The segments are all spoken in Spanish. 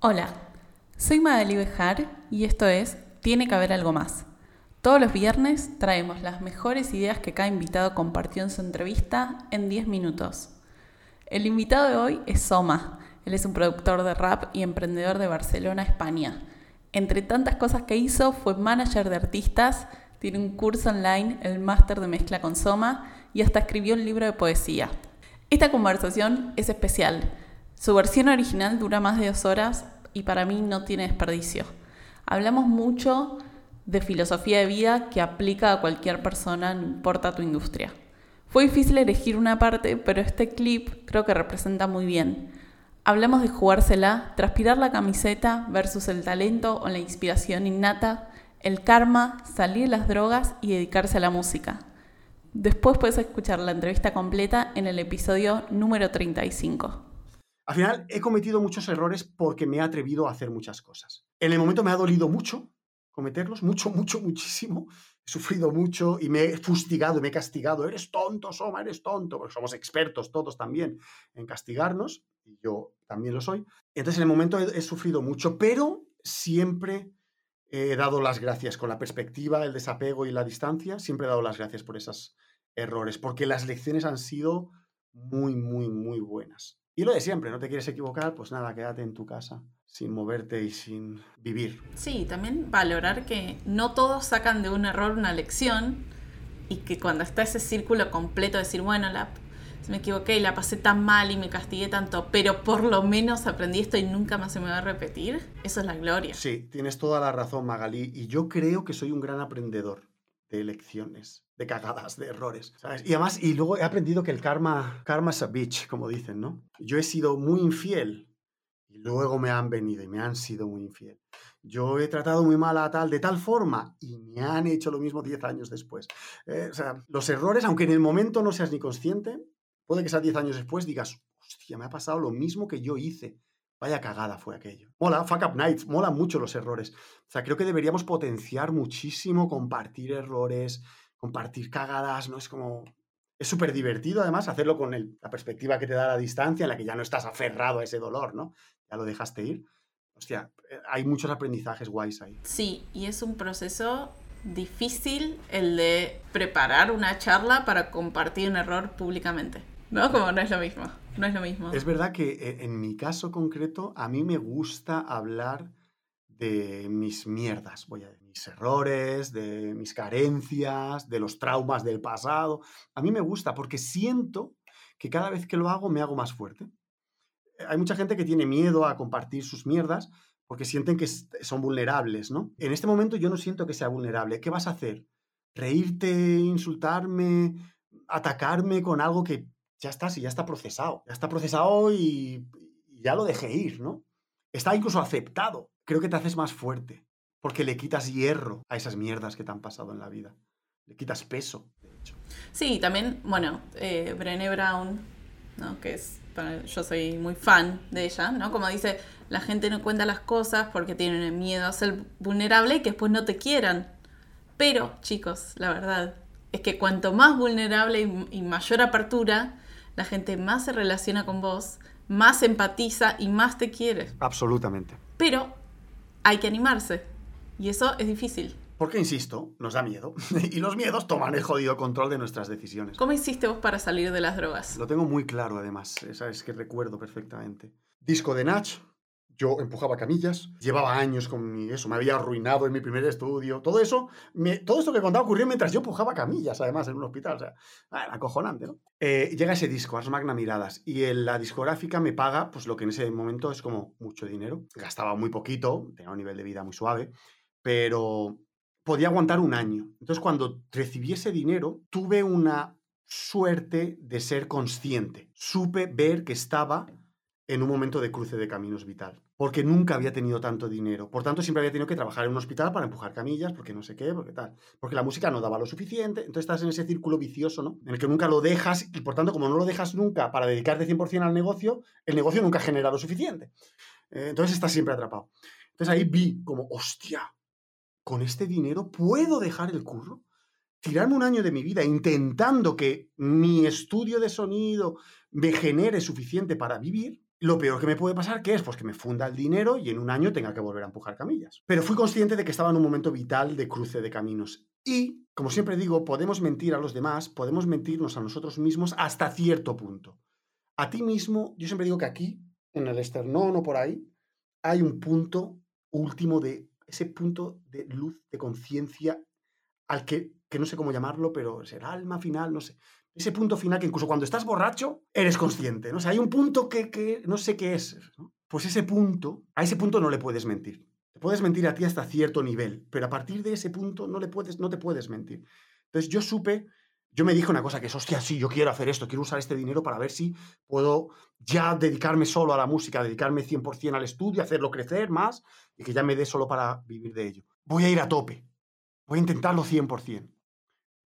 Hola, soy Magali Bejar y esto es Tiene que haber algo más. Todos los viernes traemos las mejores ideas que cada invitado compartió en su entrevista en 10 minutos. El invitado de hoy es Soma. Él es un productor de rap y emprendedor de Barcelona, España. Entre tantas cosas que hizo, fue manager de artistas, tiene un curso online, el máster de mezcla con Soma y hasta escribió un libro de poesía. Esta conversación es especial. Su versión original dura más de dos horas y para mí no tiene desperdicio. Hablamos mucho de filosofía de vida que aplica a cualquier persona, no importa tu industria. Fue difícil elegir una parte, pero este clip creo que representa muy bien. Hablamos de jugársela, transpirar la camiseta versus el talento o la inspiración innata, el karma, salir de las drogas y dedicarse a la música. Después puedes escuchar la entrevista completa en el episodio número 35. Al final he cometido muchos errores porque me he atrevido a hacer muchas cosas. En el momento me ha dolido mucho cometerlos, mucho, mucho, muchísimo. He sufrido mucho y me he fustigado, me he castigado. Eres tonto, Soma, eres tonto, porque somos expertos todos también en castigarnos y yo también lo soy. Entonces, en el momento he, he sufrido mucho, pero siempre he dado las gracias con la perspectiva, el desapego y la distancia. Siempre he dado las gracias por esos errores, porque las lecciones han sido muy, muy, muy buenas. Y lo de siempre, no te quieres equivocar, pues nada, quédate en tu casa, sin moverte y sin vivir. Sí, también valorar que no todos sacan de un error una lección y que cuando está ese círculo completo, decir, bueno, la me equivoqué y la pasé tan mal y me castigué tanto, pero por lo menos aprendí esto y nunca más se me va a repetir, eso es la gloria. Sí, tienes toda la razón, Magalí, y yo creo que soy un gran aprendedor de lecciones, de cagadas, de errores, ¿sabes? Y además, y luego he aprendido que el karma, karma es a bitch, como dicen, ¿no? Yo he sido muy infiel y luego me han venido y me han sido muy infiel. Yo he tratado muy mal a tal, de tal forma, y me han hecho lo mismo 10 años después. Eh, o sea, los errores, aunque en el momento no seas ni consciente, Puede que sea 10 años después digas, hostia, me ha pasado lo mismo que yo hice. Vaya cagada fue aquello. Mola, fuck up nights, mola mucho los errores. O sea, creo que deberíamos potenciar muchísimo compartir errores, compartir cagadas, ¿no? Es como... Es súper divertido además hacerlo con la perspectiva que te da la distancia, en la que ya no estás aferrado a ese dolor, ¿no? Ya lo dejaste ir. Hostia, eh, hay muchos aprendizajes guays ahí. Sí, y es un proceso difícil el de preparar una charla para compartir un error públicamente. ¿No? Como no es lo mismo. No es lo mismo. Es verdad que eh, en mi caso concreto, a mí me gusta hablar de mis mierdas, voy a decir, mis errores, de mis carencias, de los traumas del pasado. A mí me gusta porque siento que cada vez que lo hago me hago más fuerte. Hay mucha gente que tiene miedo a compartir sus mierdas porque sienten que son vulnerables, ¿no? En este momento yo no siento que sea vulnerable. ¿Qué vas a hacer? ¿Reírte, insultarme, atacarme con algo que ya está, si ya está procesado. Ya está procesado y, ya lo dejé ir, ¿no? Está incluso aceptado. Creo que te haces más fuerte porque le quitas hierro a esas mierdas que te han pasado en la vida. Le quitas peso, de hecho. Sí, también, bueno, eh, Brené Brown, ¿no? que es, yo soy muy fan de ella, ¿no? Como dice, la gente no cuenta las cosas porque tienen miedo a ser vulnerable y que después no te quieran. Pero, chicos, la verdad es que cuanto más vulnerable y mayor apertura, la gente más se relaciona con vos, más empatiza y más te quiere. Absolutamente. Pero hay que animarse. Y eso es difícil. Porque, insisto, nos da miedo. y los miedos toman el jodido control de nuestras decisiones. ¿Cómo hiciste vos para salir de las drogas? Lo tengo muy claro, además. Es que recuerdo perfectamente. Disco de Nach, yo empujaba camillas, llevaba años con mi, eso, me había arruinado en mi primer estudio, todo eso, todo esto que contaba ocurrió mientras yo empujaba camillas, además, en un hospital, o sea, era acojonante, ¿no? Eh, llega ese disco, Ars Magna Miradas, y la discográfica me paga, pues lo que en ese momento es como mucho dinero, gastaba muy poquito, tenía un nivel de vida muy suave, pero podía aguantar un año. Entonces, cuando recibí ese dinero, tuve una suerte de ser consciente, supe ver que estaba en un momento de cruce de caminos vital, porque nunca había tenido tanto dinero. Por tanto, siempre había tenido que trabajar en un hospital para empujar camillas, porque no sé qué, porque tal. Porque la música no daba lo suficiente, entonces estás en ese círculo vicioso, ¿no? En el que nunca lo dejas y por tanto, como no lo dejas nunca para dedicarte 100% al negocio, el negocio nunca genera lo suficiente. Eh, entonces estás siempre atrapado. Entonces ahí vi como, hostia, con este dinero puedo dejar el curro tirarme un año de mi vida intentando que mi estudio de sonido me genere suficiente para vivir Lo peor que me puede pasar, ¿qué es? Pues que me funda el dinero y en un año tenga que volver a empujar camillas. Pero fui consciente de que estaba en un momento vital de cruce de caminos. Y, como siempre digo, podemos mentir a los demás, podemos mentirnos a nosotros mismos hasta cierto punto. A ti mismo, yo siempre digo que aquí, en el esternón o por ahí, hay un punto último de ese punto de luz, de conciencia, al que, que no sé cómo llamarlo, pero es el alma final, no sé ese punto final que incluso cuando estás borracho eres consciente, ¿no? O hay un punto que, no sé qué es, Pues ese punto, a ese punto no le puedes mentir. Te puedes mentir a ti hasta cierto nivel, pero a partir de ese punto no, le puedes, no te puedes mentir. Entonces yo supe, yo me dije una cosa que es, hostia, sí, yo quiero hacer esto, quiero usar este dinero para ver si puedo ya dedicarme solo a la música, dedicarme 100% al estudio, hacerlo crecer más y que ya me dé solo para vivir de ello. Voy a ir a tope, voy a intentarlo 100%.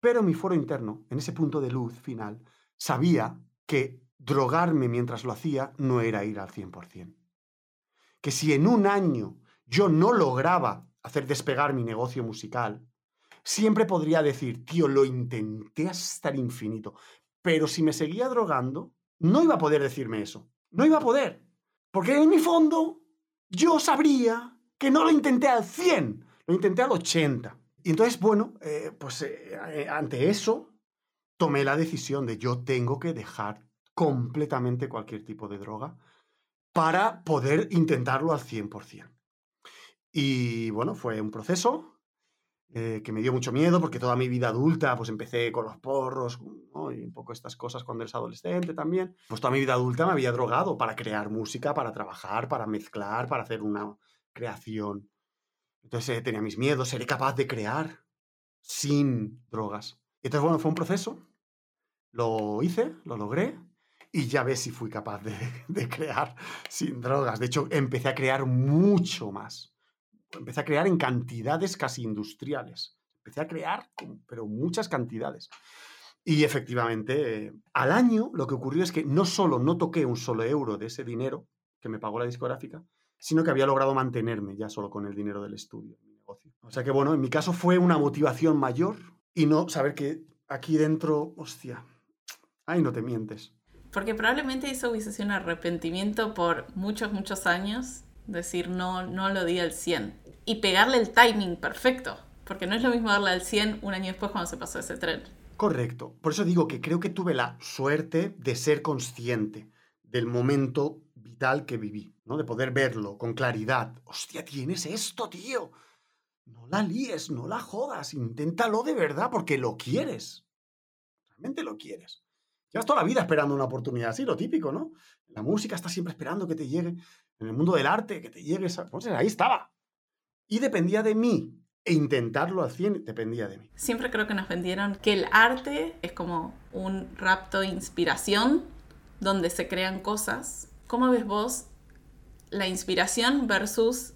Pero mi foro interno, en ese punto de luz final, sabía que drogarme mientras lo hacía no era ir al 100%. Que si en un año yo no lograba hacer despegar mi negocio musical, siempre podría decir, tío, lo intenté hasta el infinito, pero si me seguía drogando, no iba a poder decirme eso. No iba a poder. Porque en mi fondo yo sabría que no lo intenté al 100, lo intenté al 80. Y entonces, bueno, eh, pues eh, eh, ante eso tomé la decisión de yo tengo que dejar completamente cualquier tipo de droga para poder intentarlo al 100%. Y bueno, fue un proceso que me dio mucho miedo porque toda mi vida adulta, pues empecé con los porros y un poco estas cosas cuando eres adolescente también. Pues toda mi vida adulta me había drogado para crear música, para trabajar, para mezclar, para hacer una creación. Entonces eh, tenía mis miedos, seré capaz de crear sin drogas. Entonces, bueno, fue un proceso. Lo hice, lo logré y ya ves si fui capaz de, de, crear sin drogas. De hecho, empecé a crear mucho más. Empecé a crear en cantidades casi industriales. Empecé a crear, pero muchas cantidades. Y efectivamente, al año lo que ocurrió es que no solo no toqué un solo euro de ese dinero que me pagó la discográfica, sino que había logrado mantenerme ya solo con el dinero del estudio, mi negocio. O sea que bueno, en mi caso fue una motivación mayor y no saber que aquí dentro, hostia, ay, no te mientes. Porque probablemente eso hubiese sido un arrepentimiento por muchos, muchos años, decir no, no lo di al 100 y pegarle el timing perfecto, porque no es lo mismo darle al 100 un año después cuando se pasó ese tren. Correcto. Por eso digo que creo que tuve la suerte de ser consciente del momento vital que viví, De poder verlo con claridad. Hostia, tienes esto, tío. No la líes, no la jodas, inténtalo de verdad porque lo quieres. Realmente lo quieres. Llevas toda la vida esperando una oportunidad así, lo típico, ¿no? la música está siempre esperando que te llegue. En el mundo del arte, que te llegue esa... Pues ahí estaba. Y dependía de mí. E intentarlo al 100 dependía de mí. Siempre creo que nos vendieron que el arte es como un rapto de inspiración donde se crean cosas. ¿Cómo ves vos la inspiración versus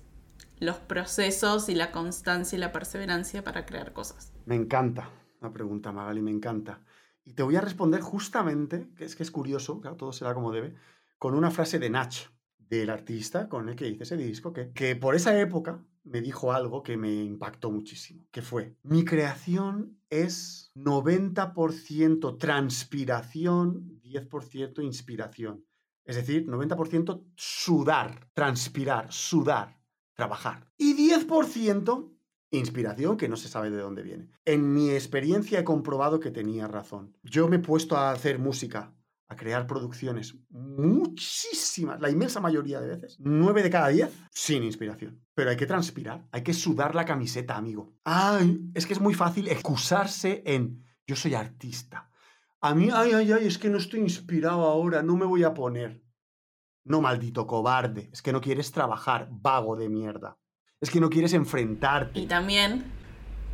los procesos y la constancia y la perseverancia para crear cosas? Me encanta la pregunta, Magali, me encanta. Y te voy a responder justamente, que es que es curioso, claro, todo será como debe, con una frase de Nach, del artista con el que hice ese disco, que, que por esa época me dijo algo que me impactó muchísimo, que fue, mi creación es 90% transpiración, 10% inspiración. Es decir, 90% sudar, transpirar, sudar, trabajar. Y 10% inspiración que no se sabe de dónde viene. En mi experiencia he comprobado que tenía razón. Yo me he puesto a hacer música a crear producciones muchísimas, la inmensa mayoría de veces, nueve de cada diez, sin inspiración. Pero hay que transpirar, hay que sudar la camiseta, amigo. Ay, es que es muy fácil excusarse en yo soy artista. A mí, ay, ay, ay, es que no estoy inspirado ahora, no me voy a poner. No, maldito cobarde, es que no quieres trabajar, vago de mierda. Es que no quieres enfrentarte. Y también,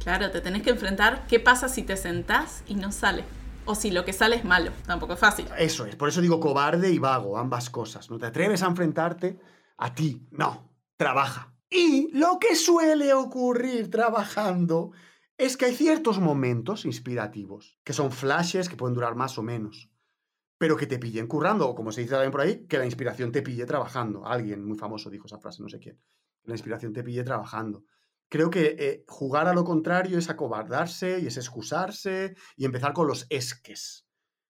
claro, te tenés que enfrentar qué pasa si te sentás y no sale o si lo que sale es malo. Tampoco es fácil. Eso es, por eso digo cobarde y vago, ambas cosas. No te atreves a enfrentarte a ti, no, trabaja. Y lo que suele ocurrir trabajando es que hay ciertos momentos inspirativos, que son flashes que pueden durar más o menos, pero que te pillen currando, o como se dice también por ahí, que la inspiración te pille trabajando. Alguien muy famoso dijo esa frase, no sé quién. La inspiración te pille trabajando creo que eh, jugar a lo contrario es acobardarse y es excusarse y empezar con los esques.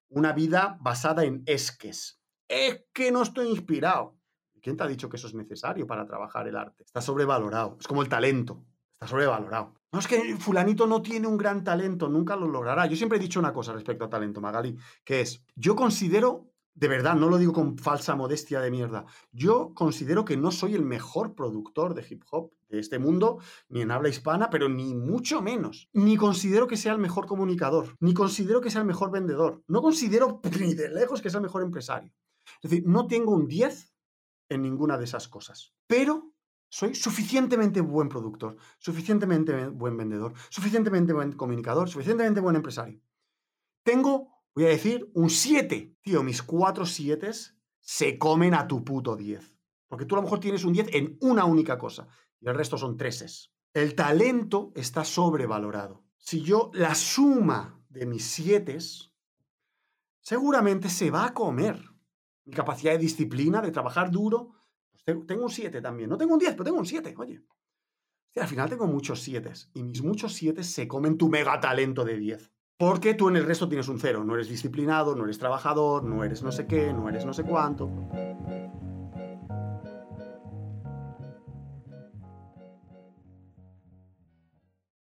Una vida basada en esques. es que no estoy inspirado. ¿Quién te ha dicho que eso es necesario para trabajar el arte? Está sobrevalorado. Es como el talento. Está sobrevalorado. No es que fulanito no tiene un gran talento, nunca lo logrará. Yo siempre he dicho una cosa respecto a talento, Magali, que es, yo considero, de verdad, no lo digo con falsa modestia de mierda, yo considero que no soy el mejor productor de hip hop de este mundo, ni en habla hispana, pero ni mucho menos. Ni considero que sea el mejor comunicador, ni considero que sea el mejor vendedor, no considero ni de lejos que sea el mejor empresario. Es decir, no tengo un 10 en ninguna de esas cosas, pero soy suficientemente buen productor, suficientemente buen vendedor, suficientemente buen comunicador, suficientemente buen empresario. Tengo, voy a decir, un 7. Tío, mis 4 7 se comen a tu puto 10. Porque tú a lo mejor tienes un 10 en una única cosa y el resto son 3. El talento está sobrevalorado. Si yo la suma de mis 7 seguramente se va a comer mi capacidad de disciplina, de trabajar duro, tengo un 7 también. No tengo un 10, pero tengo un 7, oye. al final tengo muchos 7 y mis muchos 7 se comen tu mega talento de 10. Porque tú en el resto tienes un 0. No eres disciplinado, no eres trabajador, no eres no sé qué, no eres no sé cuánto.